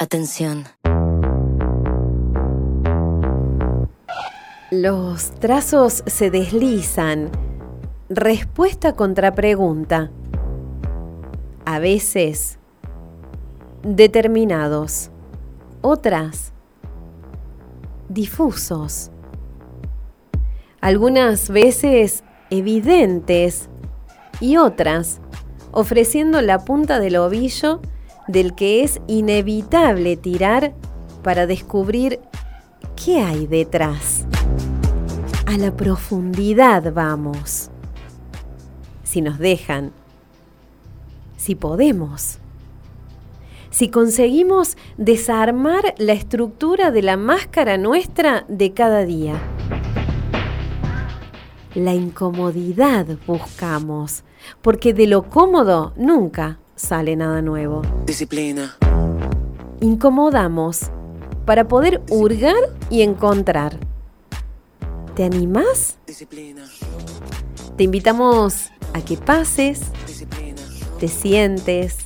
Atención. Los trazos se deslizan. Respuesta contra pregunta. A veces determinados. Otras difusos. Algunas veces evidentes y otras ofreciendo la punta del ovillo del que es inevitable tirar para descubrir qué hay detrás. A la profundidad vamos. Si nos dejan, si podemos, si conseguimos desarmar la estructura de la máscara nuestra de cada día. La incomodidad buscamos, porque de lo cómodo nunca sale nada nuevo. Disciplina. Incomodamos para poder hurgar y encontrar. ¿Te animás? Disciplina. Te invitamos a que pases, Disciplina. te sientes,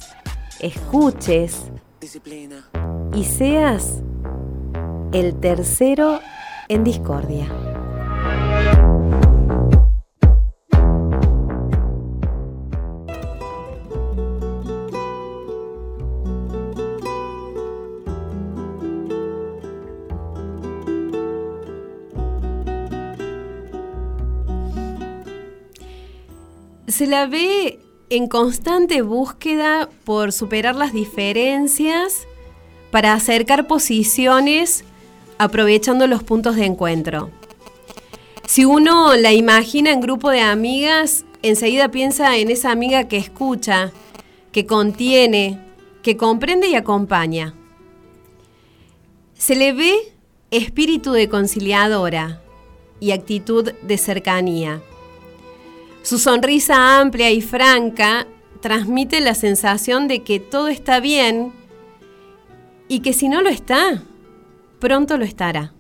escuches Disciplina. y seas el tercero en discordia. Se la ve en constante búsqueda por superar las diferencias para acercar posiciones aprovechando los puntos de encuentro. Si uno la imagina en grupo de amigas, enseguida piensa en esa amiga que escucha, que contiene, que comprende y acompaña. Se le ve espíritu de conciliadora y actitud de cercanía. Su sonrisa amplia y franca transmite la sensación de que todo está bien y que si no lo está, pronto lo estará.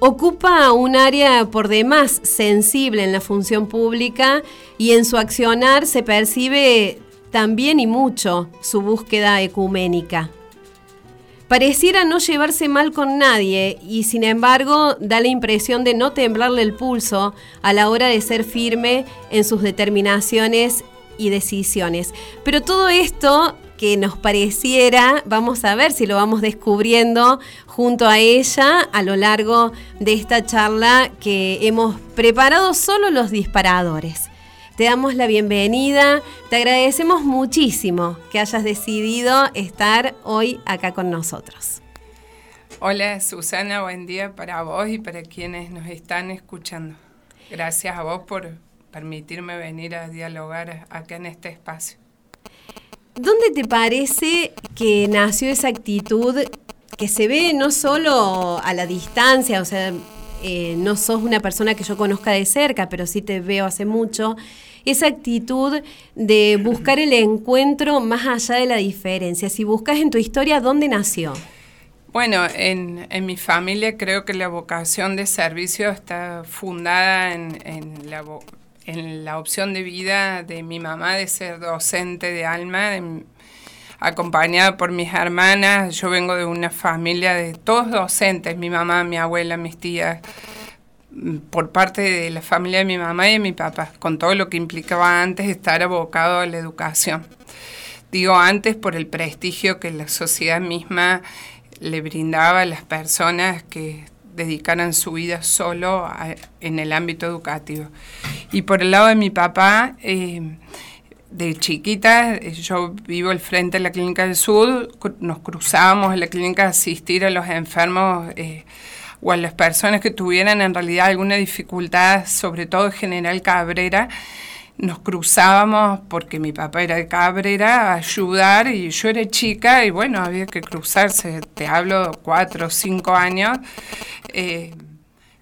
Ocupa un área por demás sensible en la función pública y en su accionar se percibe también y mucho su búsqueda ecuménica. Pareciera no llevarse mal con nadie y sin embargo da la impresión de no temblarle el pulso a la hora de ser firme en sus determinaciones y decisiones. Pero todo esto que nos pareciera, vamos a ver si lo vamos descubriendo junto a ella a lo largo de esta charla que hemos preparado solo los disparadores. Te damos la bienvenida, te agradecemos muchísimo que hayas decidido estar hoy acá con nosotros. Hola Susana, buen día para vos y para quienes nos están escuchando. Gracias a vos por permitirme venir a dialogar acá en este espacio. ¿Dónde te parece que nació esa actitud que se ve no solo a la distancia, o sea, eh, no sos una persona que yo conozca de cerca, pero sí te veo hace mucho, esa actitud de buscar el encuentro más allá de la diferencia. Si buscas en tu historia, ¿dónde nació? Bueno, en, mi familia creo que la vocación de servicio está fundada en, la, en la opción de vida de mi mamá de ser docente de alma, de- acompañada por mis hermanas. Yo vengo de una familia de todos docentes, mi mamá, mi abuela, mis tías, por parte de la familia de mi mamá y de mi papá, con todo lo que implicaba antes estar abocado a la educación. Digo antes por el prestigio que la sociedad misma le brindaba a las personas que dedicaran su vida solo en el ámbito educativo. Y por el lado de mi papá, eh, de chiquita, eh, yo vivo al frente de la Clínica del Sur, nos cruzábamos en la clínica a asistir a los enfermos eh, o a las personas que tuvieran en realidad alguna dificultad, sobre todo en General Cabrera, nos cruzábamos porque mi papá era de Cabrera a ayudar y yo era chica y bueno, había que cruzarse, te hablo cuatro o cinco años. Eh,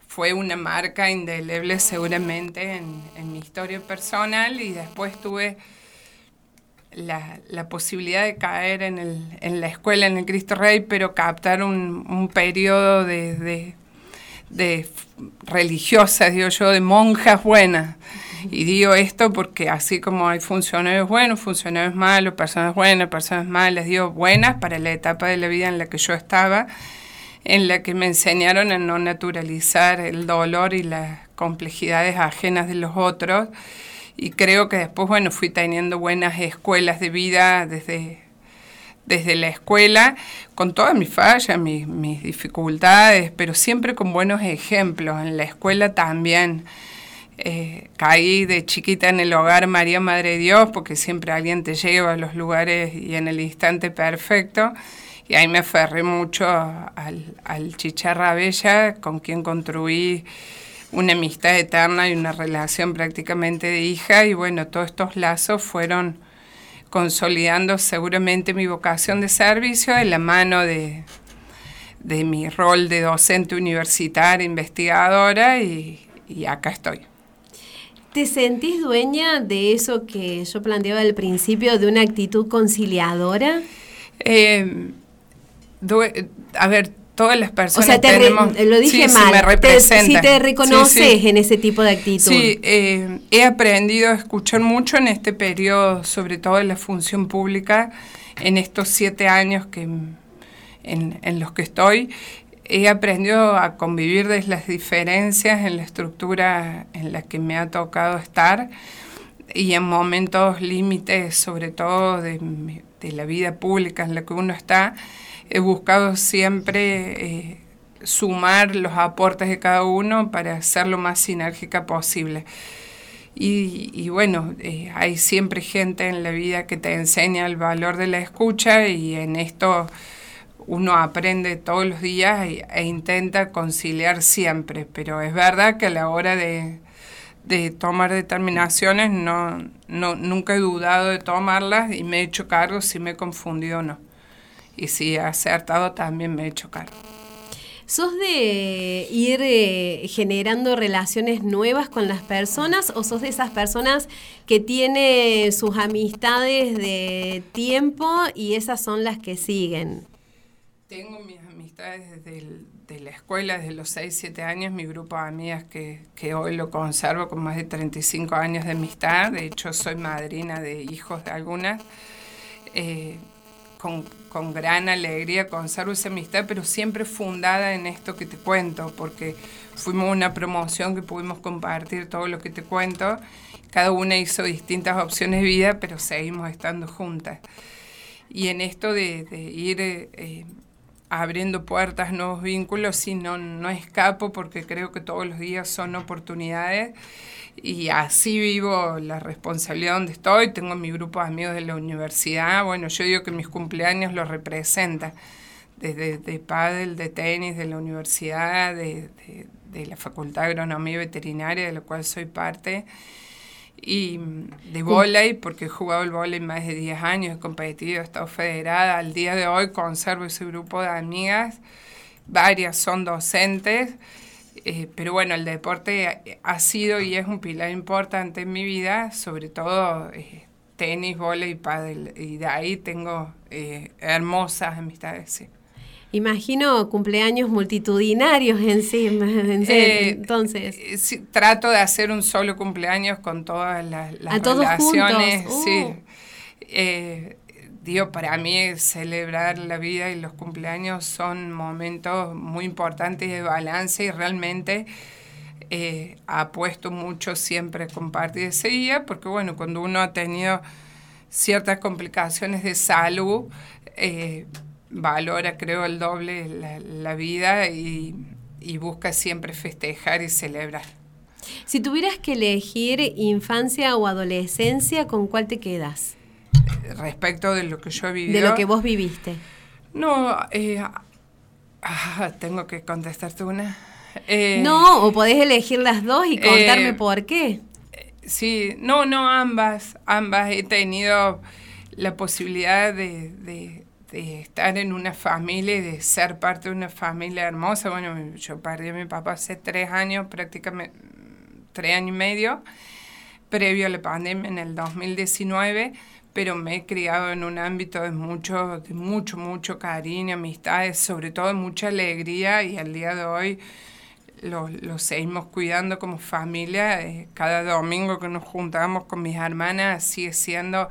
fue una marca indeleble seguramente en, en mi historia personal y después tuve la, posibilidad de caer en, el, la escuela, en el Cristo Rey, pero captar un, periodo de, de, de religiosa, digo yo, de monjas buenas. Y digo esto porque así como hay funcionarios buenos, funcionarios malos, personas buenas, personas malas, digo buenas para la etapa de la vida en la que yo estaba, en la que me enseñaron a no naturalizar el dolor y las complejidades ajenas de los otros. Y creo que después, bueno, fui teniendo buenas escuelas de vida desde, desde la escuela, con todas mis fallas, mis, mis dificultades, pero siempre con buenos ejemplos. En la escuela también eh, caí de chiquita en el hogar María Madre Dios, porque siempre alguien te lleva a los lugares y en el instante perfecto. Y ahí me aferré mucho al, al Chicharra Bella, con quien construí una amistad eterna y una relación prácticamente de hija. Y bueno, todos estos lazos fueron consolidando seguramente mi vocación de servicio en la mano de, de mi rol de docente universitaria, investigadora, y, y acá estoy. ¿Te sentís dueña de eso que yo planteaba al principio, de una actitud conciliadora? Eh, a ver, todas las personas o sea, te tenemos, lo dije sí, mal. me representa. si te reconoces Sí, sí. en ese tipo de actitud. Sí, eh, he aprendido a escuchar mucho en este periodo, sobre todo en la función pública, en estos siete años que, en, en los que estoy. He aprendido a convivir desde las diferencias en la estructura en la que me ha tocado estar y en momentos límites, sobre todo de, de la vida pública en la que uno está, he buscado siempre eh, sumar los aportes de cada uno para ser lo más sinérgica posible. Y, bueno, eh, hay siempre gente en la vida que te enseña el valor de la escucha y en esto uno aprende todos los días e, e intenta conciliar siempre, pero es verdad que a la hora de, de tomar determinaciones no, no, nunca he dudado de tomarlas y me he hecho cargo si me he confundido o no. Y si he acertado también me he hecho cargo. ¿Sos de ir eh, generando relaciones nuevas con las personas o sos de esas personas que tiene sus amistades de tiempo y esas son las que siguen? Tengo mis amistades desde el- de la escuela, desde los 6, 7 años, mi grupo de amigas que, que hoy lo conservo con más de 35 años de amistad. De hecho, soy madrina de hijos de algunas. Eh, con, con gran alegría conservo esa amistad, pero siempre fundada en esto que te cuento, porque fuimos una promoción que pudimos compartir todo lo que te cuento. Cada una hizo distintas opciones de vida, pero seguimos estando juntas. Y en esto de, ir eh, eh, abriendo puertas, nuevos vínculos, sí, no, no escapo porque creo que todos los días son oportunidades y así vivo la responsabilidad donde estoy. Tengo mi grupo de amigos de la universidad. Bueno, yo digo que mis cumpleaños los representa, desde de pádel, de tenis, de la universidad, de, de- de la Facultad de Agronomía y Veterinaria, de la cual soy parte y mm, de vóley, porque he jugado el vóley más de 10 años, he competido, he estado federada. Al día de hoy conservo ese grupo de amigas, varias son docentes, eh, pero bueno, el deporte ha- sido y es un pilar importante en mi vida, sobre todo eh, tenis, vóley y pádel, y de ahí tengo eh, hermosas amistades, sí. Imagino cumpleaños multitudinarios encima. en- Eh, entonces, eh, sí, trato de hacer un solo cumpleaños con todas las, las ¿A todos relaciones. Sí. Uh. Eh, digo, para mí celebrar la vida y los cumpleaños son momentos muy importantes de balance y realmente eh, apuesto mucho siempre a compartir ese día porque bueno, cuando uno ha tenido ciertas complicaciones de salud, eh, valora creo el doble la, la vida y, y busca siempre festejar y celebrar. si tuvieras que elegir infancia o adolescencia, ¿con cuál te quedas? Respecto de lo que yo he vivido. De lo que vos viviste. No, eh, ah, tengo que contestarte una. Eh, no, o podés elegir las dos y contarme eh, por qué. Sí, no, no, ambas, ambas. He tenido la posibilidad de, de- de estar en una familia y de ser parte de una familia hermosa. Bueno, yo perdí a mi papá hace tres años, prácticamente tres años y medio, previo a la pandemia en el 2019, pero me he criado en un ámbito de mucho, de mucho, mucho cariño, amistades, sobre todo mucha alegría y al día de hoy lo, lo seguimos cuidando como familia. Eh, cada domingo que nos juntamos con mis hermanas sigue siendo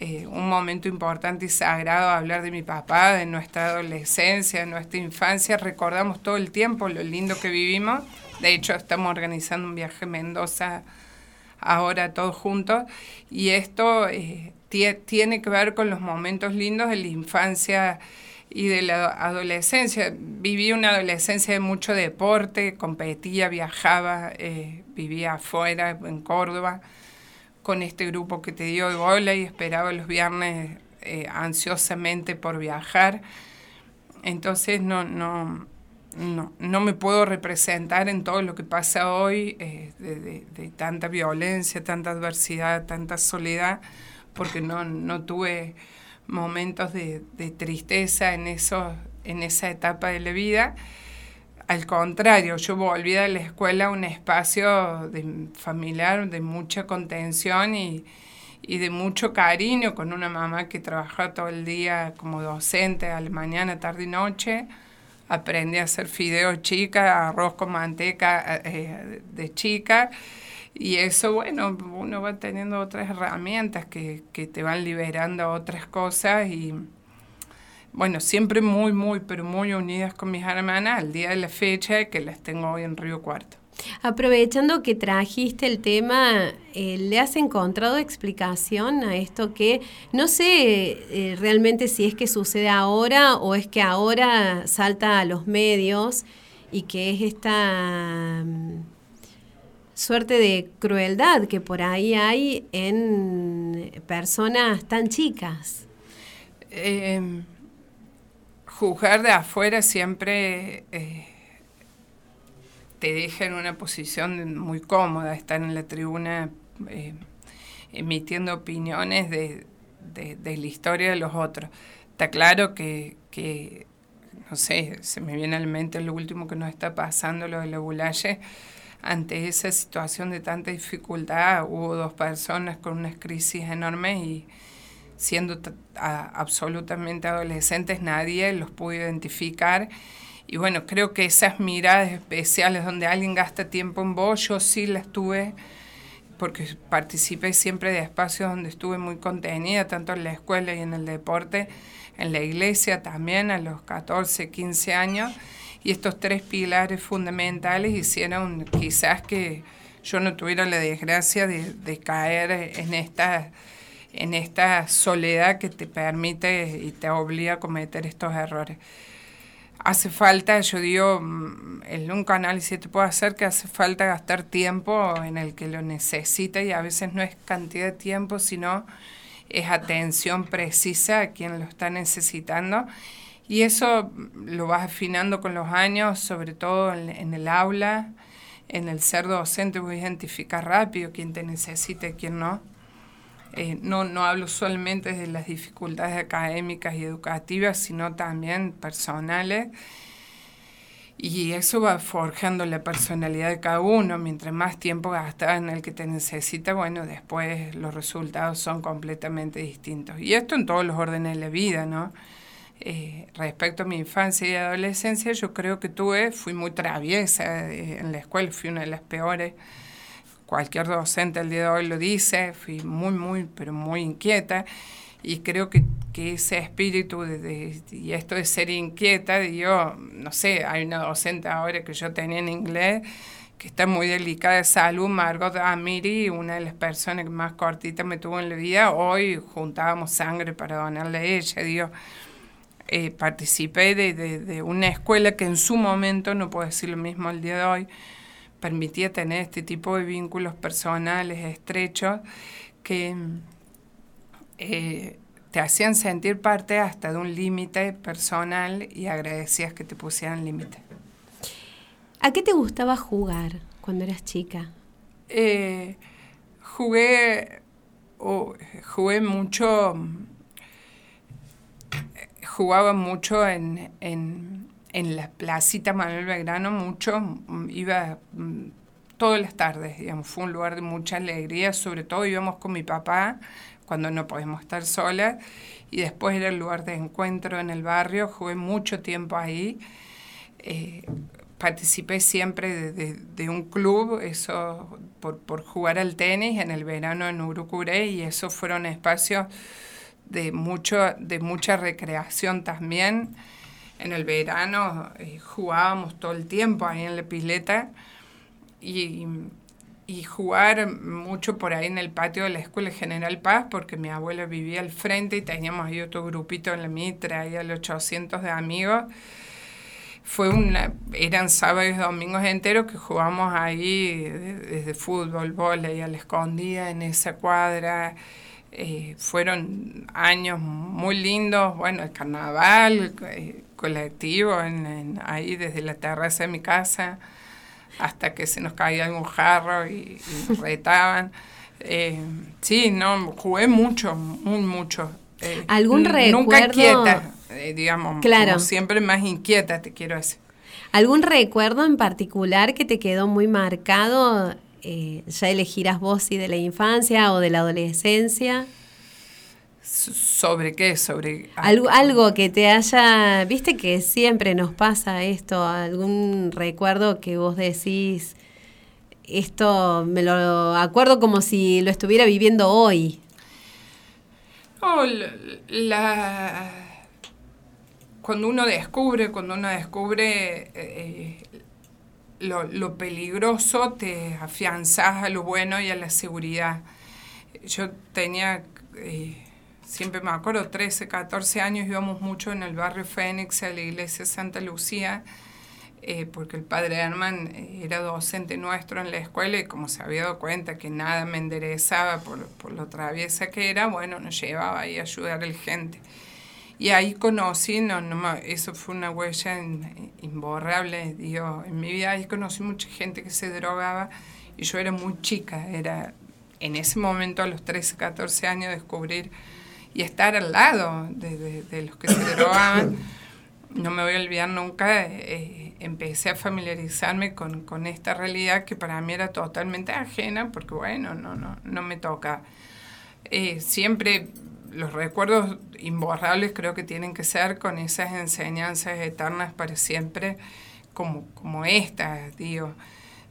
eh, un momento importante y sagrado hablar de mi papá, de nuestra adolescencia, de nuestra infancia. Recordamos todo el tiempo lo lindo que vivimos. De hecho, estamos organizando un viaje a Mendoza ahora todos juntos. Y esto eh, tiene que ver con los momentos lindos de la infancia y de la adolescencia. Viví una adolescencia de mucho deporte, competía, viajaba, eh, vivía afuera, en Córdoba, con este grupo que te dio de bola y esperaba los viernes eh, ansiosamente por viajar. Entonces no, no, no, no me puedo representar en todo lo que pasa hoy eh, de, de, tanta violencia, tanta adversidad, tanta soledad, porque no, no tuve momentos de, tristeza en, eso, en esa etapa de la vida. Al contrario, yo volví a la escuela un espacio de, familiar de mucha contención y, de mucho cariño con una mamá que trabajaba todo el día como docente, a la mañana, tarde y noche. Aprendí a hacer fideos chica, arroz con manteca eh, de chica y eso, bueno, uno va teniendo otras herramientas que, que te van liberando otras cosas y, bueno, siempre muy, muy, pero muy unidas con mis hermanas al día de la fecha que las tengo hoy en Río Cuarto. Aprovechando que trajiste el tema, eh, ¿le has encontrado explicación a esto que no sé eh, realmente si es que sucede ahora o es que ahora salta a los medios y que es esta suerte de crueldad que por ahí hay en personas tan chicas. Em, juzgar de afuera siempre eh, te deja en una posición muy cómoda, estar en la tribuna eh, emitiendo opiniones de, la historia de los otros. Está claro que, que, no sé, se me viene a la mente lo último que nos está pasando, lo de la Bulaye ante esa situación de tanta dificultad hubo dos personas con unas crisis enormes y siendo absolutamente adolescentes nadie los pudo identificar. Y bueno, creo que esas miradas especiales donde alguien gasta tiempo en vos, yo sí las tuve porque participé siempre de espacios donde estuve muy contenida, tanto en la escuela y en el deporte, en la iglesia también a los 14, 15 años y estos tres pilares fundamentales hicieron quizás que yo no tuviera la desgracia de, caer en esta, en esta soledad que te permite y te obliga a cometer estos errores. Hace falta, yo digo, mm, el único análisis te puedo hacer que hace falta gastar tiempo en el que lo necesita y a veces no es cantidad de tiempo, sino es atención precisa a quien lo está necesitando y eso lo vas afinando con los años, sobre todo en, el aula, en el ser docente, voy a identificar rápido quién te necesita y quién no. Eh, no, no hablo solamente de las dificultades académicas y educativas, sino también personales. Y eso va forjando la personalidad de cada uno. Mientras más tiempo gastas en el que te necesita, bueno, después los resultados son completamente distintos. Y esto en todos los órdenes de la vida, ¿no? Eh, respecto a mi infancia y adolescencia, yo creo que tuve, fui muy traviesa eh, en la escuela, fui una de las peores. Cualquier docente al día de hoy lo dice, fui muy, muy, pero muy inquieta. Y creo que, ese espíritu de, y esto de ser inquieta, yo, no sé, hay una docente ahora que yo tenía en inglés que está muy delicada de salud, Margot Amiri, una de las personas que más cortita me tuvo en la vida, hoy juntábamos sangre para donarle a ella, digo, eh, participé de, una escuela que en su momento, no puedo decir lo mismo el día de hoy, permitía tener este tipo de vínculos personales estrechos que eh, te hacían sentir parte hasta de un límite personal y agradecías que te pusieran límite. ¿A qué te gustaba jugar cuando eras chica? Eh, jugué, jugué mucho jugaba mucho en, en, en la placita Manuel Belgrano, mucho, mm, iba mm, todas las tardes, digamos, fue un lugar de mucha alegría, sobre todo íbamos con mi papá cuando no podíamos estar solas, y después era el lugar de encuentro en el barrio, jugué mucho tiempo ahí. Eh, participé siempre de, un club, eso por, por, jugar al tenis en el verano en Urucuré y esos fueron espacios de, mucho, de mucha recreación también. En el verano eh, jugábamos todo el tiempo ahí en la pileta y, y, jugar mucho por ahí en el patio de la Escuela General Paz porque mi abuela vivía al frente y teníamos ahí otro grupito en la mitra, ahí al 800 de amigos fue una, eran sábados y domingos enteros que jugamos ahí desde fútbol, volei, a la escondida en esa cuadra. Eh, fueron años muy lindos, bueno, el carnaval eh, colectivo en, ahí desde la terraza de mi casa hasta que se nos caía algún jarro y, nos retaban. Eh, sí, no, jugué mucho, muy mucho. ¿Algún recuerdo? Nunca quieta, digamos, claro. como siempre más inquieta, te quiero decir. ¿Algún recuerdo en particular que te quedó muy marcado eh, ya elegirás vos si de la infancia o de la adolescencia. ¿Sobre qué? Sobre algo, algo que te haya, viste que siempre nos pasa esto, algún recuerdo que vos decís, esto me lo acuerdo como si lo estuviera viviendo hoy. Oh, la, cuando uno descubre, cuando uno descubre eh, lo, lo, peligroso te afianzas a lo bueno y a la seguridad. Yo tenía, eh, siempre me acuerdo, 13, 14 años, íbamos mucho en el barrio Fénix, a la iglesia Santa Lucía, eh, porque el padre Herman eh, era docente nuestro en la escuela y como se había dado cuenta que nada me enderezaba por, por lo traviesa que era, bueno, nos llevaba ahí a ayudar a la gente. Y ahí conocí, no, no, eso fue una huella imborrable, digo, en mi vida ahí conocí mucha gente que se drogaba y yo era muy chica, era en ese momento a los 13, 14 años descubrir y estar al lado de, de, los que se drogaban. No me voy a olvidar nunca, eh, empecé a familiarizarme con, con, esta realidad que para mí era totalmente ajena, porque bueno, no, no, no me toca. Eh, siempre los recuerdos imborrables creo que tienen que ser con esas enseñanzas eternas para siempre, como, como estas, digo.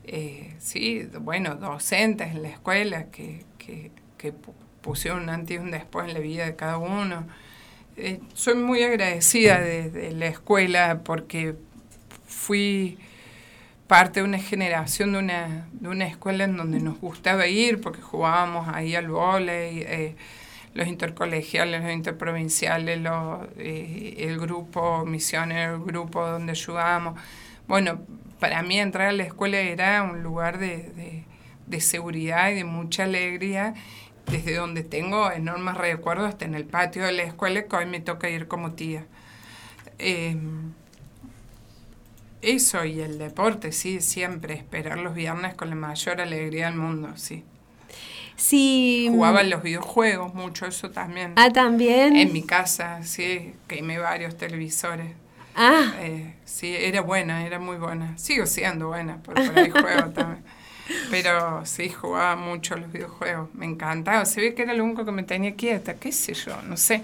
Eh, sí, bueno, docentes en la escuela que, que, que, pusieron un antes y un después en la vida de cada uno. Eh, soy muy agradecida de, la escuela porque fui parte de una generación de una, de una escuela en donde nos gustaba ir porque jugábamos ahí al vóley. Eh, los intercolegiales, los interprovinciales, eh, el grupo misionero, el grupo donde ayudamos. Bueno, para mí entrar a la escuela era un lugar de, seguridad y de mucha alegría, desde donde tengo enormes recuerdos hasta en el patio de la escuela que hoy me toca ir como tía. Em, eso y el deporte, sí, siempre esperar los viernes con la mayor alegría del mundo, sí. Sí. Jugaba en los videojuegos mucho, eso también. Ah, también. En mi casa, sí, quemé varios televisores. Ah. Eh, sí, era buena, era muy buena. Sigo siendo buena, por, por ahí juego también. Pero sí, jugaba mucho los videojuegos. Me encantaba. Se ve que era lo único que me tenía quieta, qué sé yo, no sé.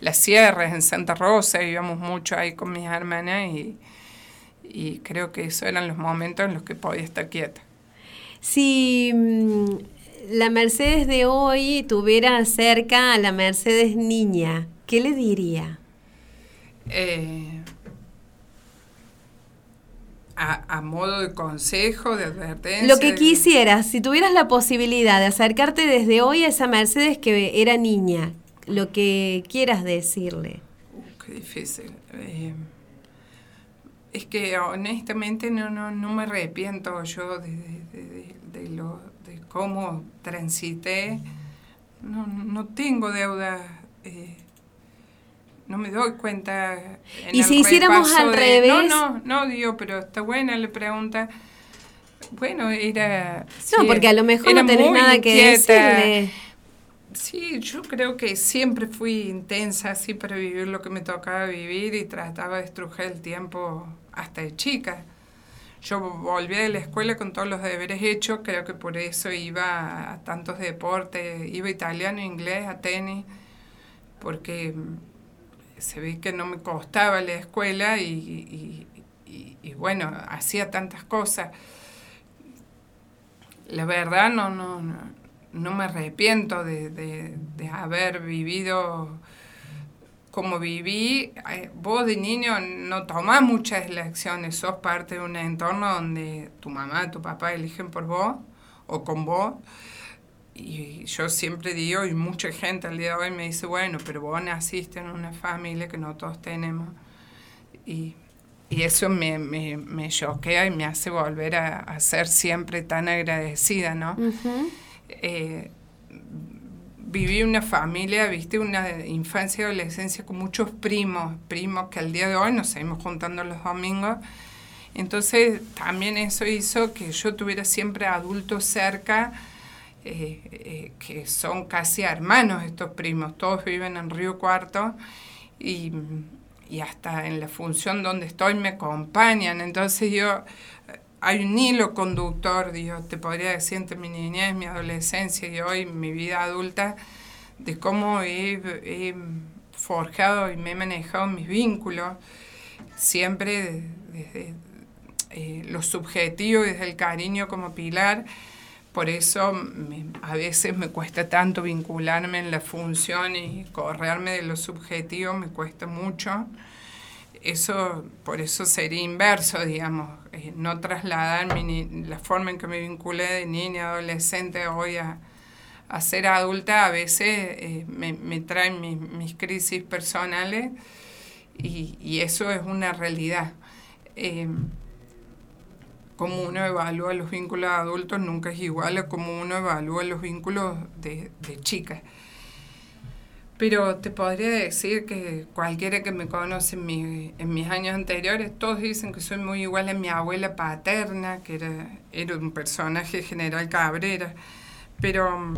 Las sierras en Santa Rosa, íbamos mucho ahí con mis hermanas y, y creo que esos eran los momentos en los que podía estar quieta. Sí, mm, la Mercedes de hoy tuviera cerca a la Mercedes niña, ¿qué le diría? Eh, a, modo de consejo, de advertencia. Lo que quisieras, si tuvieras la posibilidad de acercarte desde hoy a esa Mercedes que era niña, lo que quieras decirle. Uh, qué difícil. Eh, es que honestamente no, no, no me arrepiento yo de, de, de lo cómo transité, no, no tengo deuda. Eh, no me doy cuenta. y si hiciéramos al revés. No, no, no, digo, pero está buena la pregunta. Bueno, era. No, porque a lo mejor no tenés nada que decirle. Sí, yo creo que siempre fui intensa así para vivir lo que me tocaba vivir y trataba de estrujar el tiempo hasta de chica. Yo volví de la escuela con todos los deberes hechos, creo que por eso iba a tantos deportes, iba italiano, inglés, a tenis, porque se ve que no me costaba la escuela y, y, bueno, hacía tantas cosas. La verdad no, no, no, me arrepiento de, de, haber vivido como viví. Eh, vos de niño no tomás muchas elecciones, sos parte de un entorno donde tu mamá, tu papá eligen por vos o con vos. Y yo siempre digo, y mucha gente al día de hoy me dice, bueno, pero vos naciste en una familia que no todos tenemos. Y, y eso me, me, me, choquea y me hace volver a, a ser siempre tan agradecida, ¿no? Eh, viví una familia, viste, una infancia y adolescencia con muchos primos, primos que al día de hoy nos seguimos juntando los domingos. Entonces también eso hizo que yo tuviera siempre adultos cerca eh, eh, que son casi hermanos estos primos, todos viven en Río Cuarto y, hasta en la función donde estoy me acompañan, entonces yo, hay un hilo conductor, digo, te podría decir entre mi niñez, mi adolescencia y hoy mi vida adulta, de cómo he, forjado y me he manejado mis vínculos, siempre desde eh, lo subjetivo, desde el cariño como pilar, por eso a veces me cuesta tanto vincularme en la función y correrme de lo subjetivo, me cuesta mucho. Eso, por eso sería inverso, digamos, eh, no trasladar la forma en que me vinculé de niña, adolescente, hoy a, ser adulta, a veces eh, me, traen mis, crisis personales y, eso es una realidad. Eh, como uno evalúa los vínculos de adultos nunca es igual a como uno evalúa los vínculos de, de chicas. Pero te podría decir que cualquiera que me conoce en, en, mis años anteriores, todos dicen que soy muy igual a mi abuela paterna, que era, era un personaje general Cabrera. Pero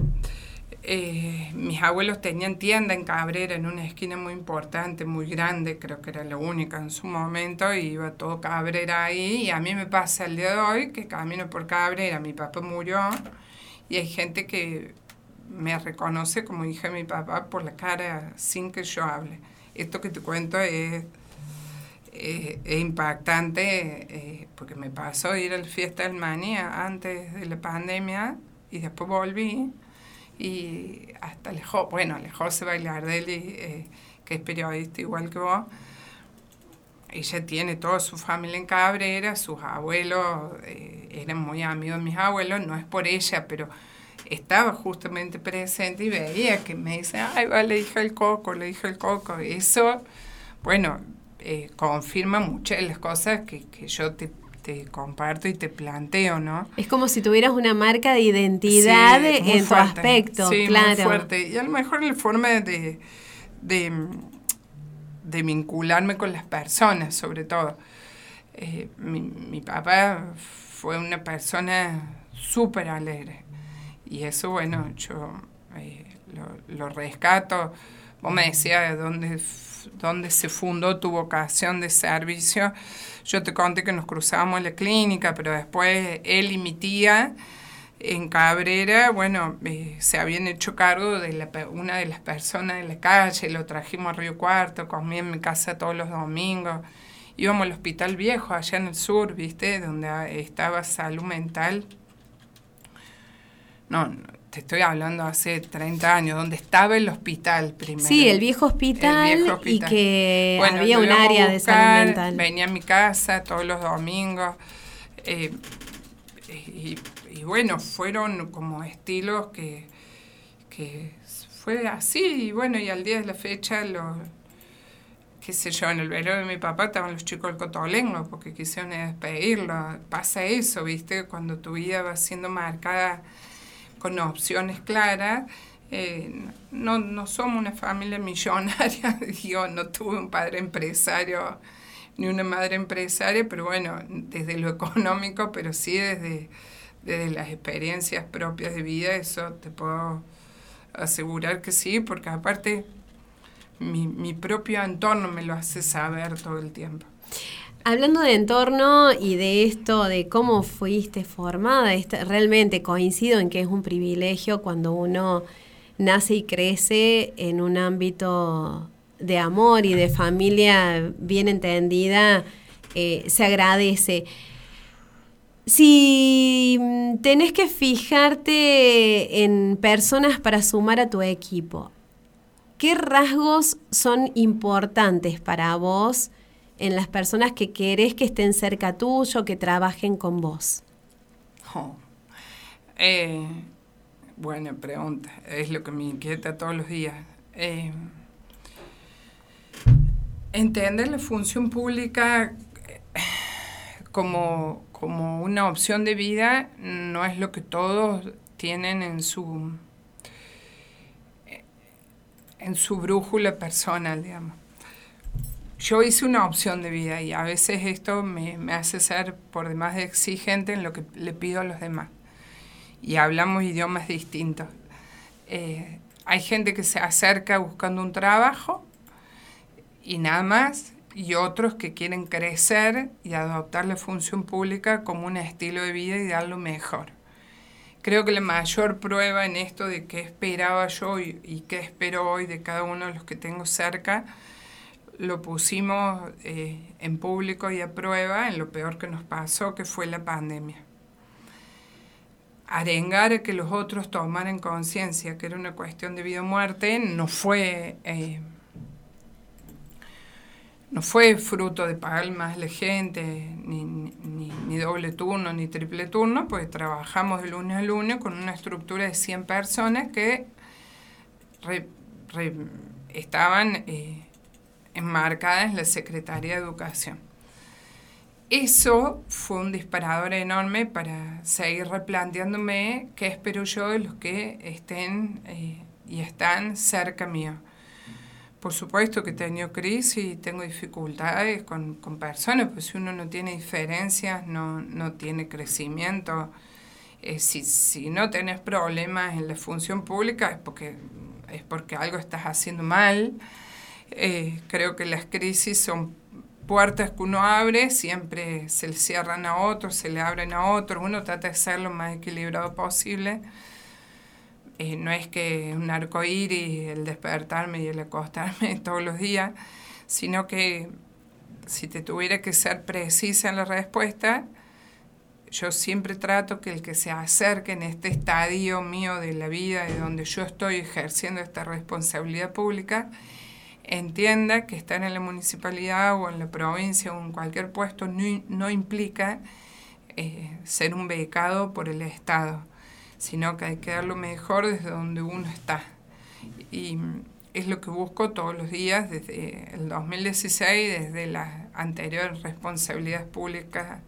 eh, mis abuelos tenían tienda en Cabrera, en una esquina muy importante, muy grande, creo que era la única en su momento, y iba todo Cabrera ahí. Y a mí me pasa el día de hoy que camino por Cabrera, mi papá murió, y hay gente que me reconoce como hija de mi papá por la cara sin que yo hable. Esto que te cuento es, impactante eh, porque me pasó ir a la fiesta del Mania antes de la pandemia y después volví y hasta lejos, bueno, José Bailardelli, eh, que es periodista igual que vos, ella tiene toda su familia en Cabrera, sus abuelos eh, eran muy amigos de mis abuelos, no es por ella, pero estaba justamente presente y veía que me dice, ay, va, le dije el coco, le dije el coco. Eso, bueno, eh, confirma muchas de las cosas que, que yo te te comparto y te planteo, ¿no? Es como si tuvieras una marca de identidad en tu aspecto, sí, claro. Muy fuerte. Y a lo mejor la forma de, de, de, vincularme con las personas, sobre todo. Eh, mi, mi, papá fue una persona súper alegre. Y eso, bueno, yo eh, lo, lo, rescato. Vos me decías dónde, dónde se fundó tu vocación de servicio. Yo te conté que nos cruzábamos en la clínica, pero después él y mi tía en Cabrera, bueno, eh, se habían hecho cargo de la, una de las personas de la calle, lo trajimos a Río Cuarto, comí en mi casa todos los domingos. Íbamos al hospital viejo, allá en el sur, ¿viste? Donde estaba salud mental. No, te estoy hablando hace 30 años, donde estaba el hospital primero. Sí, el viejo hospital, y que había un área de salud mental. Venía a mi casa todos los domingos. Eh, y, bueno, fueron como estilos que, que fue así. Y bueno, y al día de la fecha, lo, qué sé yo, en el verano de mi papá estaban los chicos del Cotolengo porque quisieron despedirlo. Pasa eso, ¿viste? Cuando tu vida va siendo marcada con opciones claras. Eh, no, no somos una familia millonaria, yo no tuve un padre empresario ni una madre empresaria, pero bueno, desde lo económico, pero sí desde, desde las experiencias propias de vida, eso te puedo asegurar que sí, porque aparte mi, mi propio entorno me lo hace saber todo el tiempo. Hablando de entorno y de esto, de cómo fuiste formada, realmente coincido en que es un privilegio cuando uno nace y crece en un ámbito de amor y de familia bien entendida, eh, se agradece. Si mm, tenés que fijarte en personas para sumar a tu equipo, ¿qué rasgos son importantes para vos en las personas que querés que estén cerca tuyo, que trabajen con vos? Oh. Eh, buena pregunta, es lo que me inquieta todos los días. Eh, entender la función pública eh, como, como una opción de vida no es lo que todos tienen en su en su brújula personal, digamos. Yo hice una opción de vida y a veces esto me, hace ser por demás de exigente en lo que le pido a los demás. Y hablamos idiomas distintos. Eh, hay gente que se acerca buscando un trabajo y nada más, y otros que quieren crecer y adoptar la función pública como un estilo de vida y dar lo mejor. Creo que la mayor prueba en esto de qué esperaba yo y, qué espero hoy de cada uno de los que tengo cerca, lo pusimos eh, en público y a prueba en lo peor que nos pasó, que fue la pandemia. Arengar a que los otros tomaran conciencia que era una cuestión de vida o muerte no fue... Eh, no fue fruto de pagar más la gente, ni, ni, doble turno, ni triple turno, pues trabajamos de lunes a lunes con una estructura de 100 personas que estaban eh, enmarcadas en la Secretaría de Educación. Eso fue un disparador enorme para seguir replanteándome qué espero yo de los que estén eh, y están cerca mío por supuesto que he tenido crisis y tengo dificultades con, con personas, pues si uno no tiene diferencias, no, no tiene crecimiento. Eh, si, si no tenés problemas en la función pública es porque, es porque algo estás haciendo mal. Eh, creo que las crisis son puertas que uno abre, siempre se le cierran a otros, se le abren a otros, uno trata de ser lo más equilibrado posible. Eh, no es que un arco iris, el despertarme y el acostarme todos los días, sino que si te tuviera que ser precisa en la respuesta, yo siempre trato que el que se acerque en este estadio mío de la vida, de donde yo estoy ejerciendo esta responsabilidad pública, entienda que estar en la municipalidad o en la provincia o en cualquier puesto no, implica eh, ser un becado por el Estado sino que hay que dar lo mejor desde donde uno está. Y es lo que busco todos los días desde el 2016, desde las anteriores responsabilidades públicas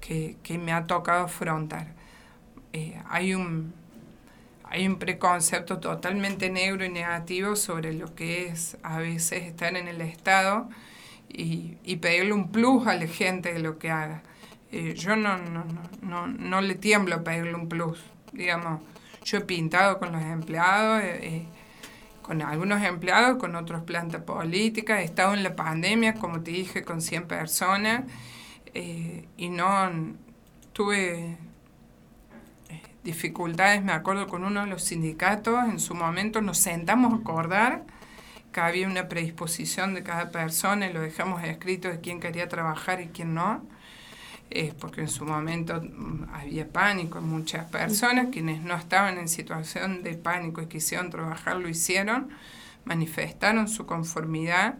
que, me ha tocado afrontar. Eh, hay, un, hay un preconcepto totalmente negro y negativo sobre lo que es a veces estar en el Estado y, y pedirle un plus a la gente de lo que haga. Eh, yo no, no, no, no, le tiemblo a pedirle un plus digamos, yo he pintado con los empleados, eh, eh, con algunos empleados, con otros plantas políticas, he estado en la pandemia, como te dije, con 100 personas, eh, y no tuve dificultades, me acuerdo con uno de los sindicatos, en su momento nos sentamos a acordar que había una predisposición de cada persona y lo dejamos escrito de quién quería trabajar y quién no. Porque en su momento mm, había pánico en muchas personas, quienes no estaban en situación de pánico y quisieron trabajar lo hicieron, manifestaron su conformidad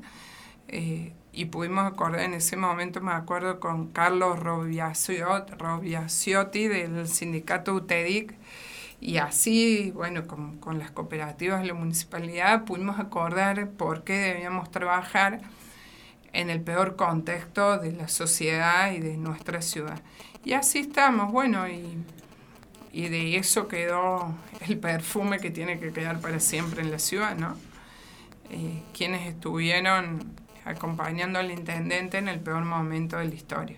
eh, y pudimos acordar en ese momento, me acuerdo con Carlos Robiaciotti del sindicato UTEDIC, y así, bueno, con, con las cooperativas de la municipalidad pudimos acordar por qué debíamos trabajar en el peor contexto de la sociedad y de nuestra ciudad. Y así estamos, bueno, y, de eso quedó el perfume que tiene que quedar para siempre en la ciudad, ¿no? Eh, quienes estuvieron acompañando al intendente en el peor momento de la historia.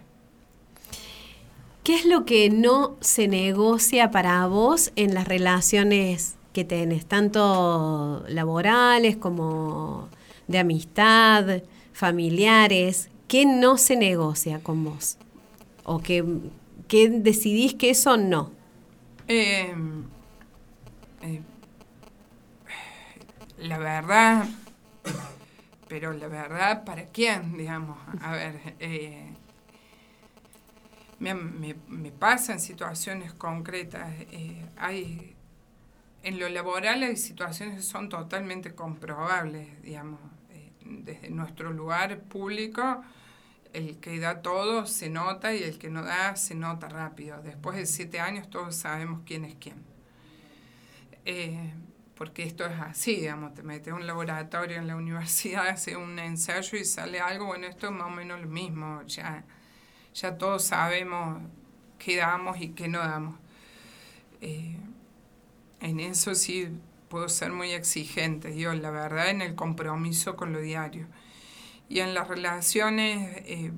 ¿Qué es lo que no se negocia para vos en las relaciones que tenés, tanto laborales como de amistad? familiares, ¿qué no se negocia con vos? ¿O qué, decidís que eso no? Em, eh, la verdad, pero la verdad, ¿para quién? Digamos, a ver, eh, me, me, me, pasan situaciones concretas. Eh, hay, en lo laboral hay situaciones que son totalmente comprobables, digamos, eh, desde nuestro lugar público. El que da todo se nota y el que no da se nota rápido. Después de siete años todos sabemos quién es quién. Porque esto es así, digamos, te metes a un laboratorio en la universidad, haces un ensayo y sale algo, bueno, esto es más o menos lo mismo, ya, ya todos sabemos qué damos y qué no damos. Eh, en eso sí puedo ser muy exigente, yo la verdad en el compromiso con lo diario. Y en las relaciones eh,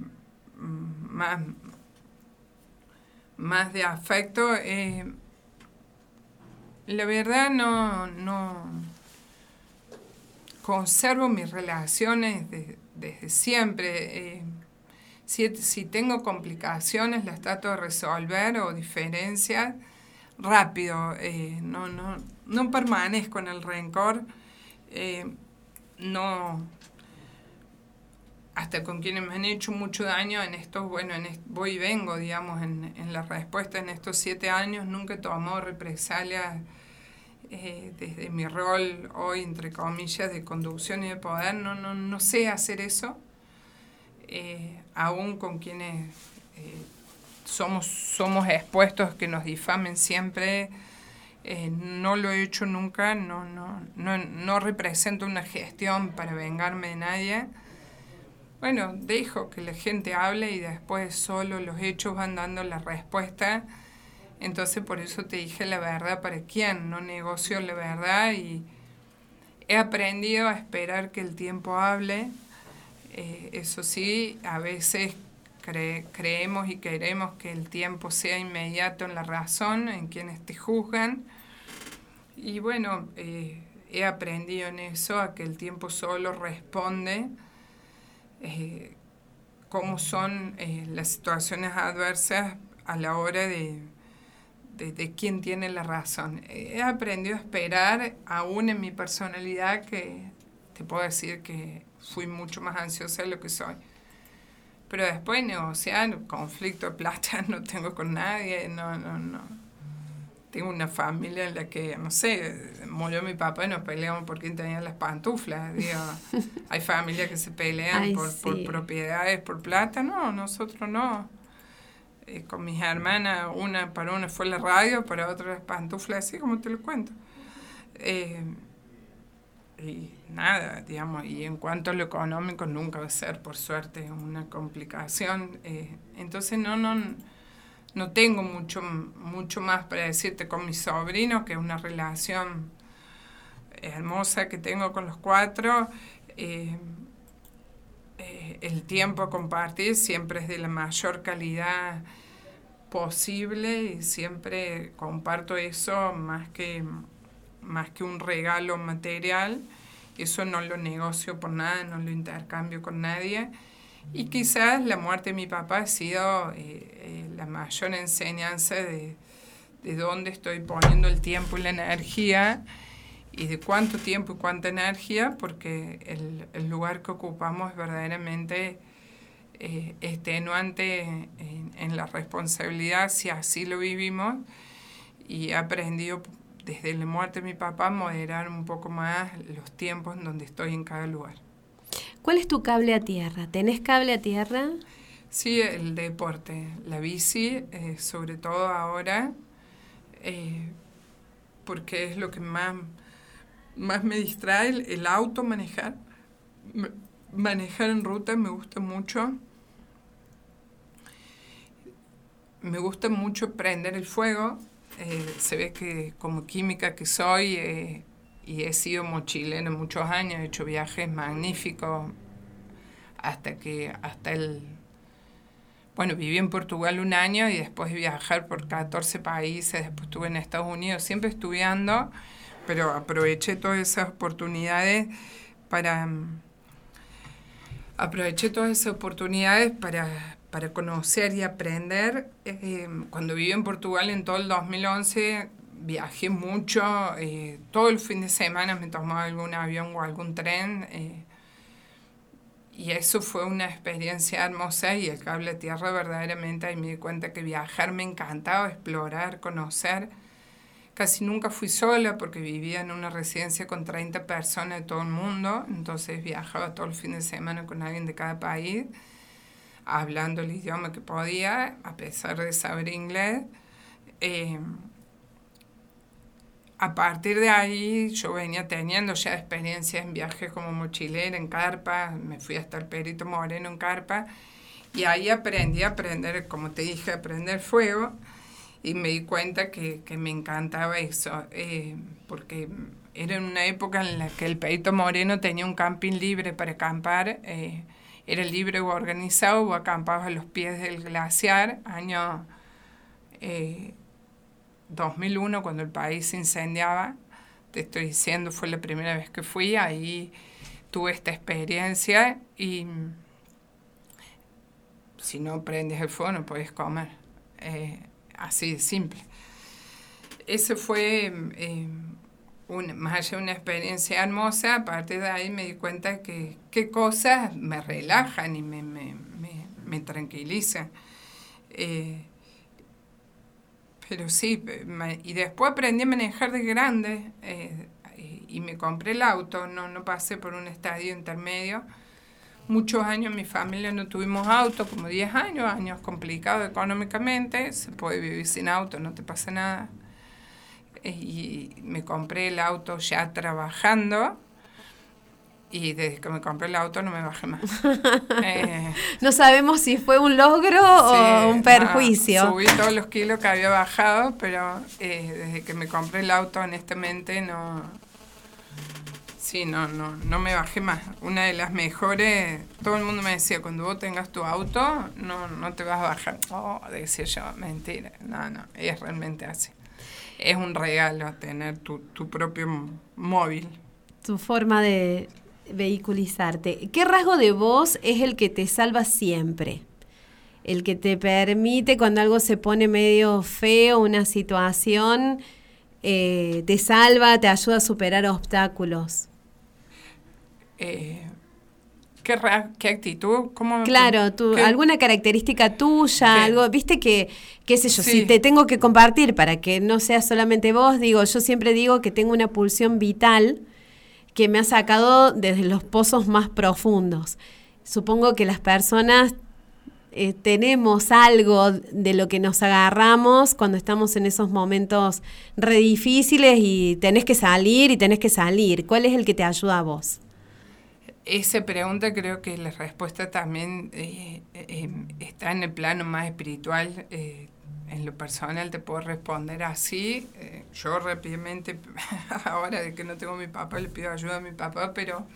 más, más de afecto, eh, la verdad no, no conservo mis relaciones desde siempre. Eh, si, si, tengo complicaciones las trato de resolver o diferencias rápido. Eh, no, no, no permanezco en el rencor. Eh, no hasta con quienes me han hecho mucho daño en estos, bueno, en voy y vengo, digamos, en, en, la respuesta en estos siete años, nunca he represalias eh, desde mi rol hoy, entre comillas, de conducción y de poder, no, no, no sé hacer eso, eh, aún con quienes eh, somos, somos expuestos que nos difamen siempre. no lo he hecho nunca, no, no, no, no represento una gestión para vengarme de nadie bueno, dejo que la gente hable y después solo los hechos van dando la respuesta. Entonces por eso te dije la verdad para quién, no negocio la verdad y he aprendido a esperar que el tiempo hable. Eh, eso sí, a veces creemos y queremos que el tiempo sea inmediato en la razón, en quienes te juzgan. Y bueno, eh, he aprendido en eso a que el tiempo solo responde eh, cómo son las situaciones adversas a la hora de, de, quién tiene la razón. He aprendido a esperar, aún en mi personalidad, que te puedo decir que fui mucho más ansiosa de lo que soy. Pero después negociar, conflicto de plata no tengo con nadie, no, no, no tengo una familia en la que, no sé, murió mi papá y nos peleamos por quién tenía las pantuflas. Digo, hay familias que se pelean por, por, propiedades, por plata. No, nosotros no. Eh, con mis hermanas, una para una fue la radio, para otra las pantuflas, así como te lo cuento. Eh, y nada, digamos, y en cuanto a lo económico, nunca va a ser, por suerte, una complicación. Eh, entonces, no, no no tengo mucho, mucho más para decirte con mi sobrino, que es una relación hermosa que tengo con los cuatro. Eh, eh, el tiempo a compartir siempre es de la mayor calidad posible y siempre comparto eso más que, más que un regalo material. Eso no lo negocio por nada, no lo intercambio con nadie. Y quizás la muerte de mi papá ha sido eh, eh, la mayor enseñanza de, de dónde estoy poniendo el tiempo y la energía y de cuánto tiempo y cuánta energía, porque el, el lugar que ocupamos es verdaderamente eh, extenuante en, en, la responsabilidad, si así lo vivimos, y he aprendido desde la muerte de mi papá moderar un poco más los tiempos en donde estoy en cada lugar. ¿Cuál es tu cable a tierra? ¿Tenés cable a tierra? Sí, el deporte, la bici, eh, sobre todo ahora, eh, porque es lo que más, más me distrae, el, auto, manejar. Manejar en ruta me gusta mucho. Me gusta mucho prender el fuego. Eh, se ve que como química que soy, y he sido mochilero muchos años, he hecho viajes magníficos hasta que, hasta el, bueno, viví en Portugal un año y después de viajar por 14 países, después estuve en Estados Unidos, siempre estudiando, pero aproveché todas esas oportunidades para, aproveché todas esas oportunidades para, para conocer y aprender. Eh, cuando viví en Portugal en todo el 2011, viajé mucho, eh, todo el fin de semana me tomaba algún avión o algún tren. Eh, y eso fue una experiencia hermosa y el cable tierra verdaderamente me di cuenta que viajar me encantaba, explorar, conocer. Casi nunca fui sola porque vivía en una residencia con 30 personas de todo el mundo, entonces viajaba todo el fin de semana con alguien de cada país, hablando el idioma que podía, a pesar de saber inglés. Eh, a partir de ahí yo venía teniendo ya experiencias en viajes como mochilera, en carpa, me fui hasta el Perito Moreno en carpa y ahí aprendí a aprender, como te dije, a aprender fuego y me di cuenta que, que me encantaba eso, eh, porque era una época en la que el Perito Moreno tenía un camping libre para acampar, eh, era libre o organizado o acampabas a los pies del glaciar, año... Eh, 2001, cuando el país se incendiaba, te estoy diciendo, fue la primera vez que fui, ahí tuve esta experiencia y si no prendes el fuego no puedes comer. Eh, así de simple. Ese fue, eh, más allá de una experiencia hermosa, aparte de ahí me di cuenta que qué cosas me relajan y me, me tranquilizan. Eh, pero sí, y después aprendí a manejar de grande eh, y me compré el auto, no, no pasé por un estadio intermedio. Muchos años mi familia no tuvimos auto, como 10 años, años complicados económicamente, se puede vivir sin auto, no te pasa nada. Eh, y me compré el auto ya trabajando y desde que me compré el auto no me bajé más. Eh, no sabemos si fue un logro o un perjuicio. subí todos los kilos que había bajado, pero eh, desde que me compré el auto, honestamente, no. Sí, no, no, no me bajé más. Una de las mejores, todo el mundo me decía, cuando vos tengas tu auto, no, no te vas a bajar. Oh, decía yo, mentira. No, no, es realmente así. Es un regalo tener tu, tu propio móvil. Tu forma de, vehiculizarte. ¿Qué rasgo de voz es el que te salva siempre? El que te permite cuando algo se pone medio feo, una situación, eh, te salva, te ayuda a superar obstáculos. Eh, ¿qué, ¿qué, actitud? ¿Cómo, claro, tú, alguna característica tuya, algo, viste que, qué sé yo, si te tengo que compartir para que no sea solamente vos, digo, yo siempre digo que tengo una pulsión vital que me ha sacado desde los pozos más profundos. Supongo que las personas eh, tenemos algo de lo que nos agarramos cuando estamos en esos momentos re difíciles y tenés que salir y tenés que salir. ¿Cuál es el que te ayuda a vos? Esa pregunta creo que la respuesta también eh, eh, está en el plano más espiritual en lo personal te puedo responder así. Eh, yo rápidamente, ahora de que no tengo mi papá, le pido ayuda a mi papá, pero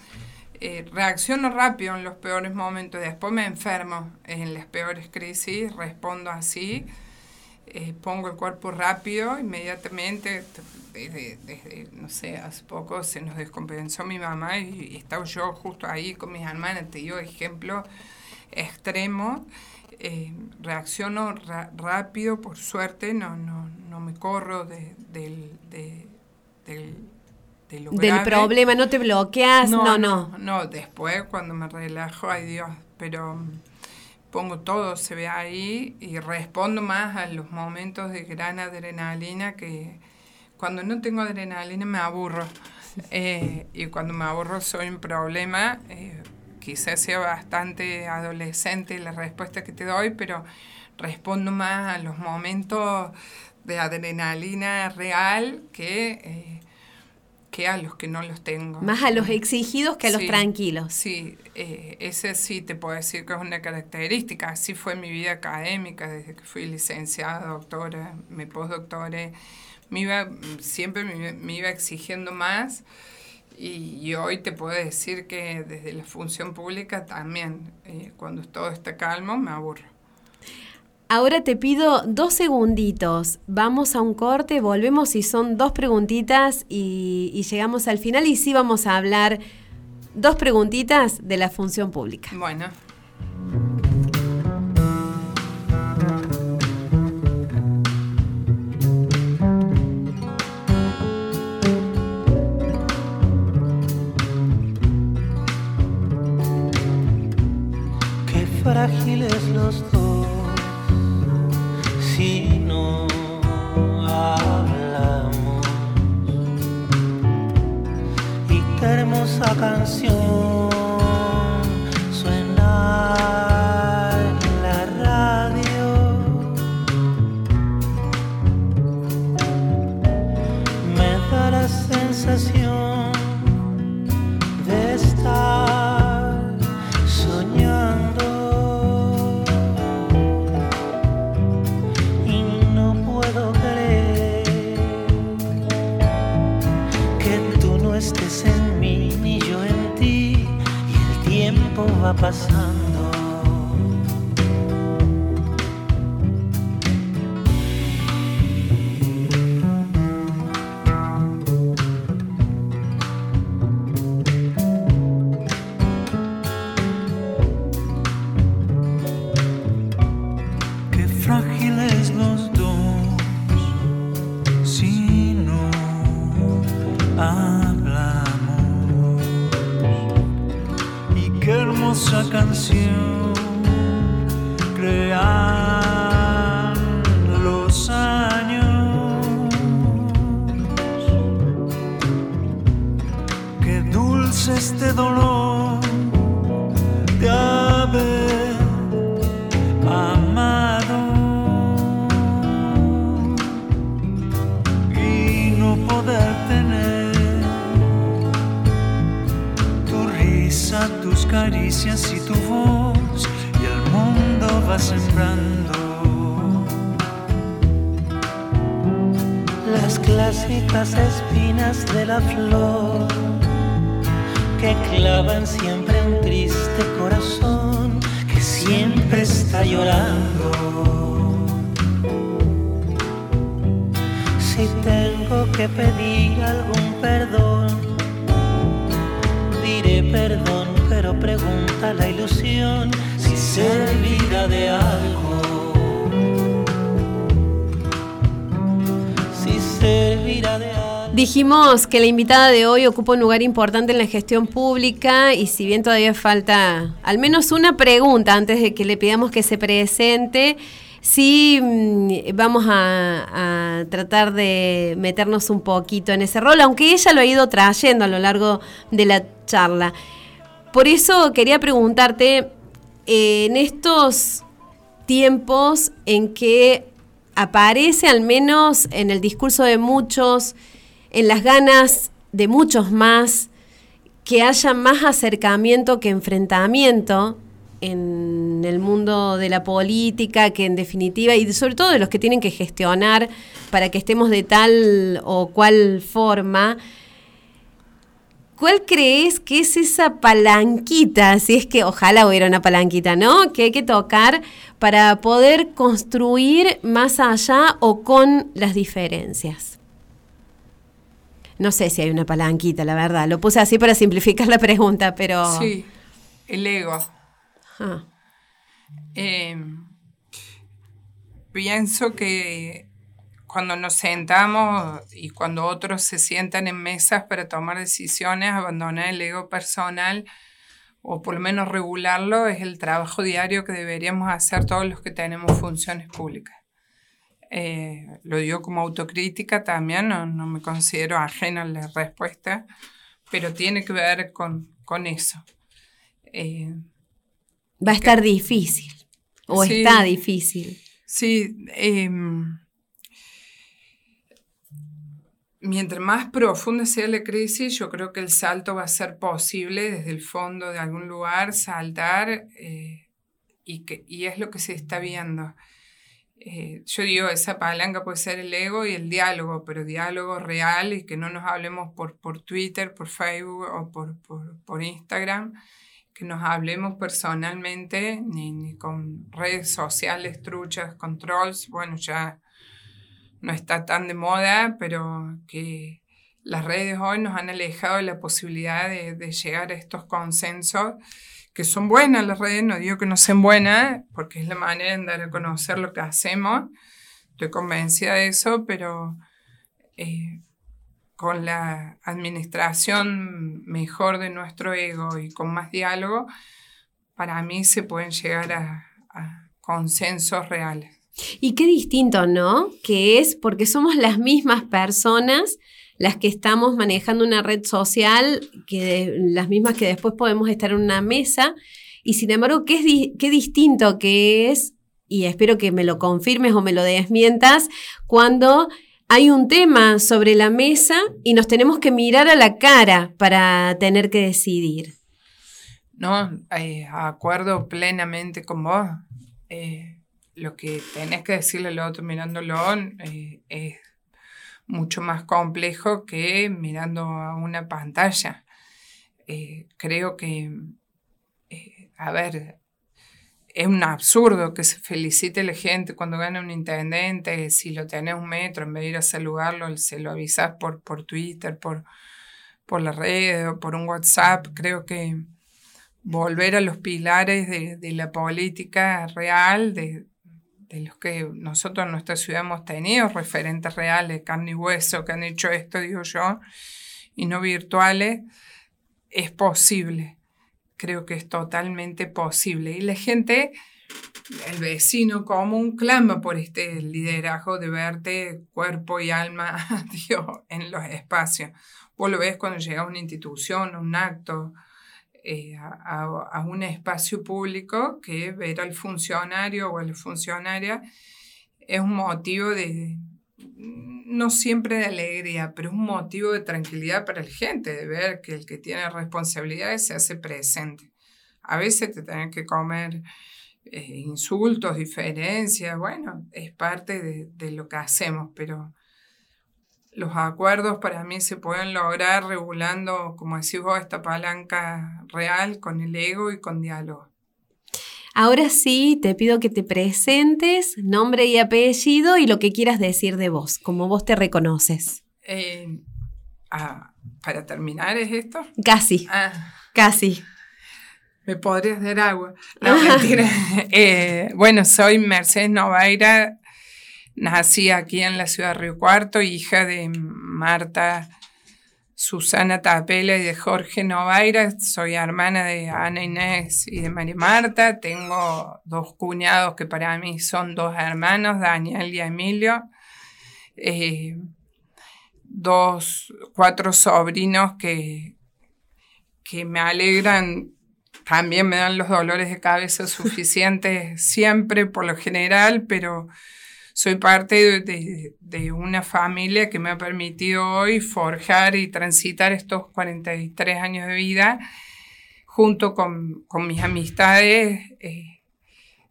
eh, reacciono rápido en los peores momentos. Después me enfermo en las peores crisis, respondo así. Eh, pongo el cuerpo rápido, inmediatamente, desde, desde, no sé, hace poco se nos descompensó mi mamá y, y estaba yo justo ahí con mis hermanas, te digo ejemplo extremo eh, reacciono rápido, por suerte, no, no, no me corro de, del, de, del, del problema, no te bloqueas, no, no, no. después cuando me relajo, ay Dios, pero mm, pongo todo, se ve ahí y respondo más a los momentos de gran adrenalina que cuando no tengo adrenalina me aburro. Eh, y cuando me aburro soy un problema. Eh, quizás sea bastante adolescente la respuesta que te doy, pero respondo más a los momentos de adrenalina real que, eh, que a los que no los tengo. Más a los exigidos que a los tranquilos. Sí, eh, ese sí te puedo decir que es una característica. Así fue mi vida académica, desde que fui licenciada, doctora, me postdoctoré. Me iba, siempre me, me iba exigiendo más. Y, hoy te puedo decir que desde la función pública también, eh, cuando todo está calmo, me aburro. Ahora te pido dos segunditos. Vamos a un corte, volvemos y son dos preguntitas y, y llegamos al final y sí vamos a hablar dos preguntitas de la función pública. Bueno. frágiles los dos si no hablamos. Y qué hermosa canción va sembrando las clásicas espinas de la flor que clavan siempre un triste corazón que siempre está llorando. Si tengo que pedir algún perdón, diré perdón, pero pregunta la ilusión si servirá de algo. Si servirá de algo. Dijimos que la invitada de hoy ocupa un lugar importante en la gestión pública y si bien todavía falta al menos una pregunta antes de que le pidamos que se presente, sí mm, vamos a, tratar de meternos un poquito en ese rol, aunque ella lo ha ido trayendo a lo largo de la charla. Por eso quería preguntarte, en estos tiempos en que aparece al menos en el discurso de muchos, en las ganas de muchos más, que haya más acercamiento que enfrentamiento en el mundo de la política, que en definitiva, y sobre todo de los que tienen que gestionar para que estemos de tal o cual forma, ¿Cuál crees que es esa palanquita? Si es que ojalá hubiera una palanquita, ¿no? Que hay que tocar para poder construir más allá o con las diferencias. No sé si hay una palanquita, la verdad. Lo puse así para simplificar la pregunta, pero... Sí, el ego. Ah, Eh, pienso que cuando nos sentamos y cuando otros se sientan en mesas para tomar decisiones, abandonar el ego personal o por lo menos regularlo es el trabajo diario que deberíamos hacer todos los que tenemos funciones públicas. Eh, lo digo como autocrítica también, no, no me considero ajena a la respuesta, pero tiene que ver con, con eso. Eh, va a estar difícil. O Sí. está difícil. Sí, em, mientras más profunda sea la crisis, yo creo que el salto va a ser posible desde el fondo de algún lugar, saltar, eh, y, que, y es lo que se está viendo. Eh, yo digo, esa palanca puede ser el ego y el diálogo, pero diálogo real y que no nos hablemos por, por Twitter, por Facebook o por, por, Instagram, que nos hablemos personalmente, ni, ni con redes sociales truchas, con trolls, bueno, ya no está tan de moda, pero que las redes hoy nos han alejado de la posibilidad de, llegar a estos consensos, que son buenas las redes, no digo que no sean buenas, porque es la manera de dar a conocer lo que hacemos, estoy convencida de eso, pero eh, con la administración mejor de nuestro ego y con más diálogo, para mí se pueden llegar a, consensos reales. Y qué distinto, ¿no? Que es porque somos las mismas personas las que estamos manejando una red social, que las mismas que después podemos estar en una mesa. Y sin embargo, qué, qué distinto que es, y espero que me lo confirmes o me lo desmientas, cuando hay un tema sobre la mesa y nos tenemos que mirar a la cara para tener que decidir. No, eh, acuerdo plenamente con vos. Eh, lo que tenés que decirle al otro mirándolo eh, es mucho más complejo que mirando a una pantalla. creo que, a ver, es un absurdo que se felicite la gente cuando gana un intendente, si lo tenés un metro, en vez de ir a saludarlo, se lo avisás por, por Twitter, por, por la red o por un WhatsApp. Creo que volver a los pilares de, la política real, de, los que nosotros en nuestra ciudad hemos tenido, referentes reales, carne y hueso, que han hecho esto, digo yo, y no virtuales, es posible. Creo que es totalmente posible. Y la gente, el vecino común, clama por este liderazgo de verte cuerpo y alma, en los espacios. Vos lo ves cuando llega a una institución, un acto, eh, a, un espacio público que ver al funcionario o a la funcionaria es un motivo de, no siempre de alegría, pero es un motivo de tranquilidad para la gente, de ver que el que tiene responsabilidades se hace presente. A veces te tienen que comer eh, insultos, diferencias, bueno, es parte de, de lo que hacemos, pero los acuerdos para mí se pueden lograr regulando, como decís vos, esta palanca real con el ego y con diálogo. Ahora sí, te pido que te presentes, nombre y apellido y lo que quieras decir de vos, como vos te reconoces. Eh, ah, para terminar, ¿es esto? Casi. Ah. Casi. ¿Me podrías dar agua? No, mentira. Eh, bueno, soy Mercedes Novaira, Nací aquí en la ciudad de Río Cuarto, hija de Marta Susana Tapela y de Jorge Novaira. Soy hermana de Ana Inés y de María Marta. Tengo dos cuñados que para mí son dos hermanos, Daniel y Emilio. Eh, dos, cuatro sobrinos que, que me alegran también me dan los dolores de cabeza suficientes siempre por lo general, pero soy parte de, una familia que me ha permitido hoy forjar y transitar estos 43 años de vida junto con, mis amistades eh,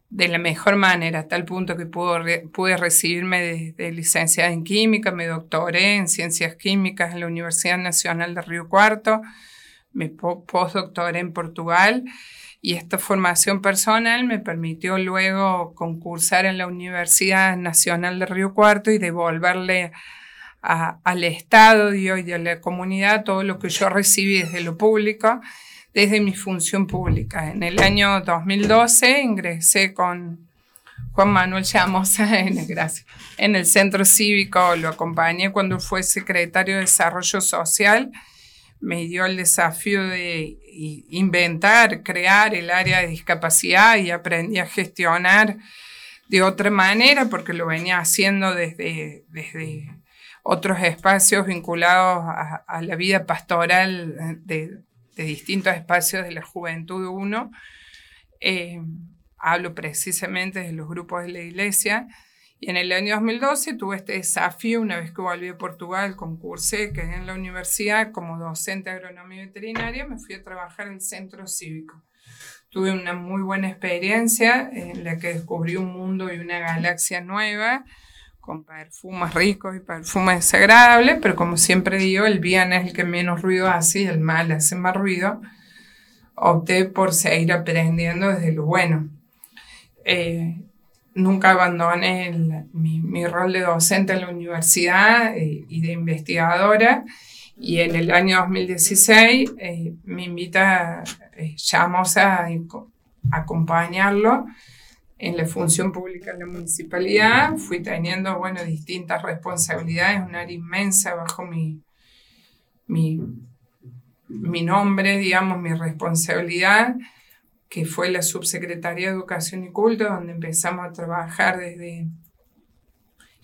de la mejor manera, a tal punto que pude recibirme de, de, licenciada en química, me doctoré en ciencias químicas en la Universidad Nacional de Río Cuarto, me postdoctoré en Portugal y esta formación personal me permitió luego concursar en la Universidad Nacional de Río Cuarto y devolverle al Estado y hoy a la comunidad todo lo que yo recibí desde lo público, desde mi función pública. En el año 2012 ingresé con Juan Manuel Llamosa en, en el centro cívico, lo acompañé cuando fue secretario de Desarrollo Social me dio el desafío de inventar, crear el área de discapacidad y aprendí a gestionar de otra manera porque lo venía haciendo desde, desde otros espacios vinculados a, la vida pastoral de, distintos espacios de la juventud uno. Eh, hablo precisamente de los grupos de la iglesia y en el año 2012 tuve este desafío, una vez que volví a Portugal, concursé, quedé en la universidad como docente de agronomía veterinaria, me fui a trabajar en el centro cívico. Tuve una muy buena experiencia en la que descubrí un mundo y una galaxia nueva, con perfumes ricos y perfumes desagradables, pero como siempre digo, el bien es el que menos ruido hace y el mal hace más ruido. Opté por seguir aprendiendo desde lo bueno. Eh, nunca abandoné mi, rol de docente en la universidad eh, y de investigadora. Y en el año 2016 eh, me invita eh, a acompañarlo en la función pública de la municipalidad. Fui teniendo, bueno, distintas responsabilidades, un área inmensa bajo mi, mi, mi nombre, digamos, mi responsabilidad que fue la Subsecretaría de Educación y Culto, donde empezamos a trabajar desde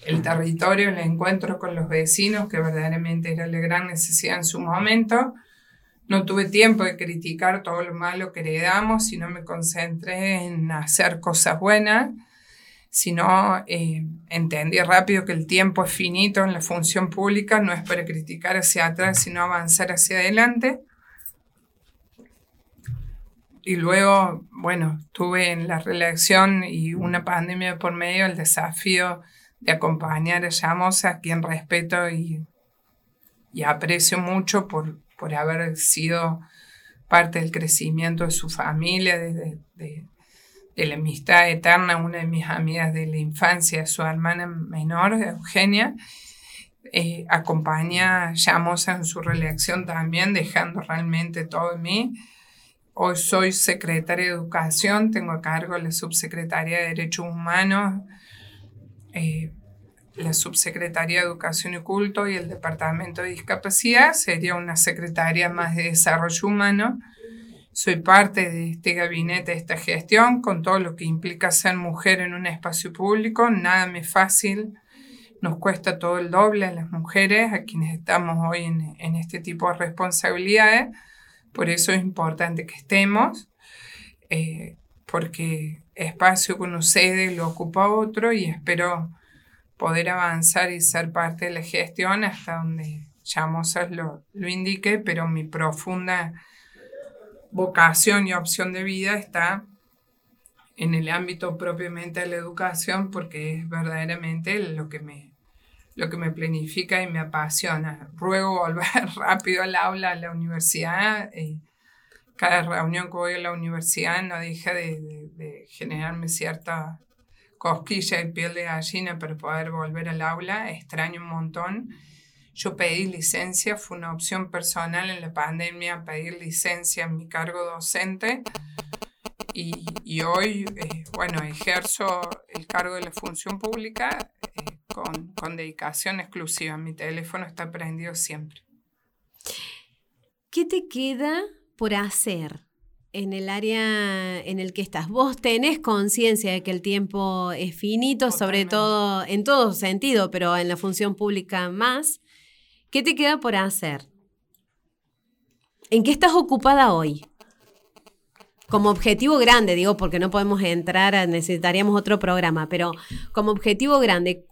el territorio, el encuentro con los vecinos, que verdaderamente era la gran necesidad en su momento. No tuve tiempo de criticar todo lo malo que heredamos, sino me concentré en hacer cosas buenas, sino eh, entendí rápido que el tiempo es finito en la función pública, no es para criticar hacia atrás, sino avanzar hacia adelante. Y luego, bueno, tuve en la reelección y una pandemia por medio el desafío de acompañar a Llamos, a quien respeto y, y aprecio mucho por, por haber sido parte del crecimiento de su familia, de, de, de, la amistad eterna, una de mis amigas de la infancia, su hermana menor, Eugenia, eh, acompaña a Llamosa en su reelección también, dejando realmente todo en mí. Hoy soy secretaria de Educación, tengo a cargo la subsecretaria de Derechos Humanos, eh, la Subsecretaría de Educación y Culto y el Departamento de Discapacidad, sería una secretaria más de Desarrollo Humano. Soy parte de este gabinete, de esta gestión, con todo lo que implica ser mujer en un espacio público. Nada me es fácil, nos cuesta todo el doble a las mujeres, a quienes estamos hoy en, en este tipo de responsabilidades. Por eso es importante que estemos, eh, porque espacio que uno cede lo ocupa otro y espero poder avanzar y ser parte de la gestión hasta donde Llamosas lo, lo indique, pero mi profunda vocación y opción de vida está en el ámbito propiamente de la educación porque es verdaderamente lo que me, lo que me planifica y me apasiona. Ruego volver rápido al aula, a la universidad. Eh, cada reunión que voy a la universidad no deja de, de, generarme cierta cosquilla y piel de gallina para poder volver al aula. Extraño un montón. Yo pedí licencia, fue una opción personal en la pandemia pedir licencia en mi cargo docente. Y, y hoy, eh, bueno, ejerzo el cargo de la función pública eh, con, con dedicación exclusiva. Mi teléfono está prendido siempre. ¿Qué te queda por hacer en el área en el que estás. Vos tenés conciencia de que el tiempo es finito, Totalmente. sobre todo en todo sentido, pero en la función pública más. ¿Qué te queda por hacer? ¿En qué estás ocupada hoy? Como objetivo grande, digo, porque no podemos entrar, necesitaríamos otro programa, pero como objetivo grande,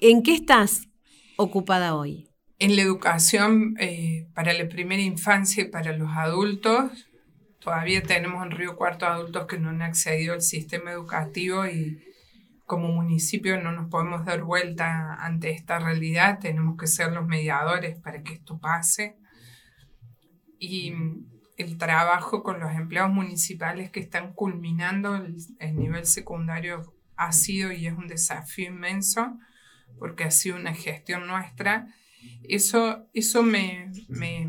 ¿en qué estás ocupada hoy? En la educación eh, para la primera infancia y para los adultos, todavía tenemos en Río Cuarto adultos que no han accedido al sistema educativo y como municipio no nos podemos dar vuelta ante esta realidad, tenemos que ser los mediadores para que esto pase. Y el trabajo con los empleados municipales que están culminando el, el nivel secundario ha sido y es un desafío inmenso porque ha sido una gestión nuestra. Eso, eso me, me,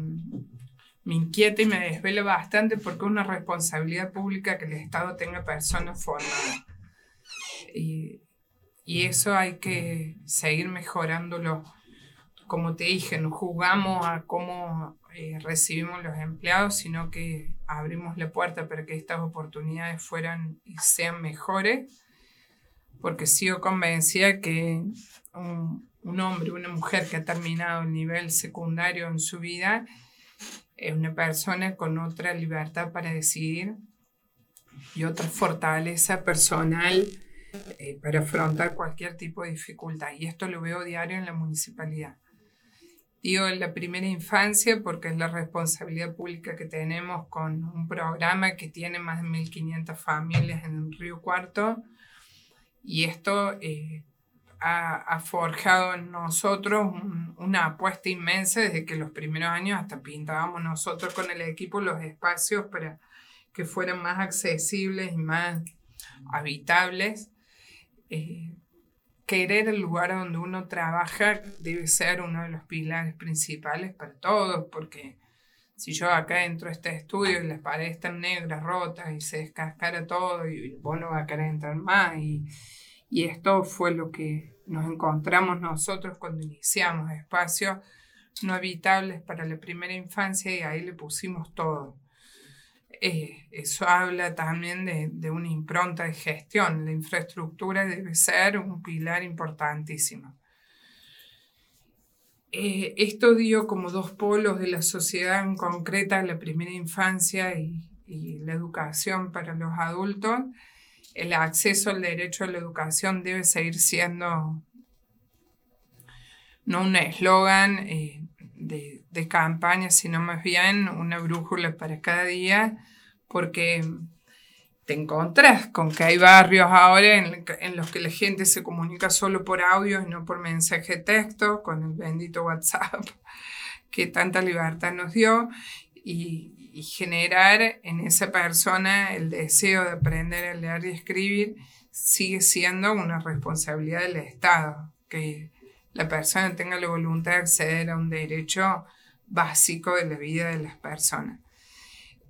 me inquieta y me desvela bastante porque es una responsabilidad pública que el Estado tenga personas formadas. Y, y eso hay que seguir mejorándolo. Como te dije, no jugamos a cómo eh, recibimos los empleados, sino que abrimos la puerta para que estas oportunidades fueran y sean mejores, porque sigo convencida que un, un hombre, una mujer que ha terminado el nivel secundario en su vida, es una persona con otra libertad para decidir y otra fortaleza personal eh, para afrontar cualquier tipo de dificultad. Y esto lo veo diario en la municipalidad. Digo en la primera infancia porque es la responsabilidad pública que tenemos con un programa que tiene más de 1.500 familias en Río Cuarto. Y esto eh, ha, ha, forjado en nosotros un, una apuesta inmensa desde que los primeros años hasta pintábamos nosotros con el equipo los espacios para que fueran más accesibles y más habitables. Eh, querer el lugar donde uno trabaja debe ser uno de los pilares principales para todos, porque si yo acá entro a este estudio y las paredes están negras, rotas y se descascara todo y vos no vas a querer entrar más y, y esto fue lo que nos encontramos nosotros cuando iniciamos espacios no habitables para la primera infancia y ahí le pusimos todo. Eh, eso habla también de, una impronta de gestión. La infraestructura debe ser un pilar importantísimo. Eh, esto dio como dos polos de la sociedad en concreta, la primera infancia y, y la educación para los adultos. El acceso al derecho a la educación debe seguir siendo no un eslogan eh, de, de, campaña, sino más bien una brújula para cada día, porque te encontrás con que hay barrios ahora en, los que la gente se comunica solo por audio y no por mensaje de texto, con el bendito WhatsApp, que tanta libertad nos dio, y, y generar en esa persona el deseo de aprender a leer y escribir sigue siendo una responsabilidad del Estado, que la persona tenga la voluntad de acceder a un derecho básico de la vida de las personas.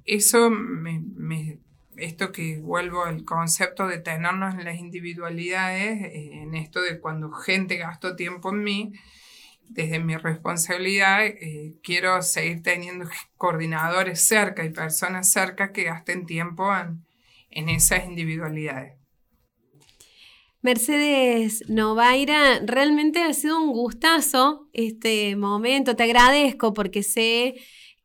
Eso me, esto que vuelvo al concepto de tenernos en las individualidades, eh, en esto de cuando gente gastó tiempo en mí, desde mi responsabilidad, eh, quiero seguir teniendo coordinadores cerca y personas cerca que gasten tiempo en, en esas individualidades. Mercedes Novaira, realmente ha sido un gustazo este momento. Te agradezco porque sé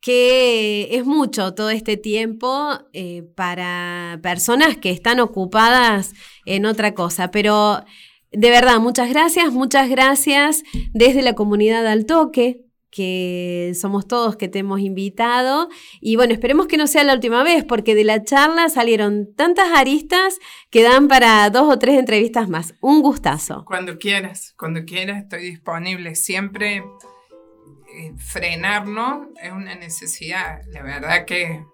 que es mucho todo este tiempo eh, para personas que están ocupadas en otra cosa, pero de verdad, muchas gracias, muchas gracias desde la comunidad al toque, que somos todos que te hemos invitado. Y bueno, esperemos que no sea la última vez, porque de la charla salieron tantas aristas que dan para dos o tres entrevistas más. Un gustazo. Cuando quieras, cuando quieras, estoy disponible. Siempre eh, frenarnos es una necesidad. La verdad que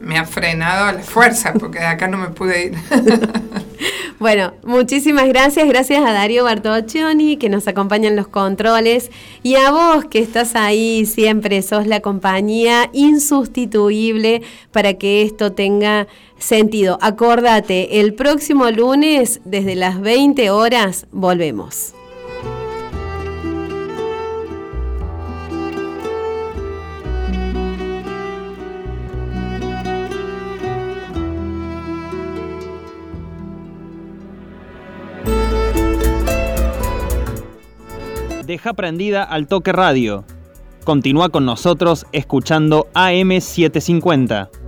me ha frenado a la fuerza, porque de acá no me pude ir. Bueno, muchísimas gracias. Gracias a Darío Bartoccioni que nos acompaña en los controles y a vos que estás ahí siempre, sos la compañía insustituible para que esto tenga sentido. Acordate, el próximo lunes desde las 20 horas volvemos. Deja prendida al toque radio. Continúa con nosotros escuchando AM750.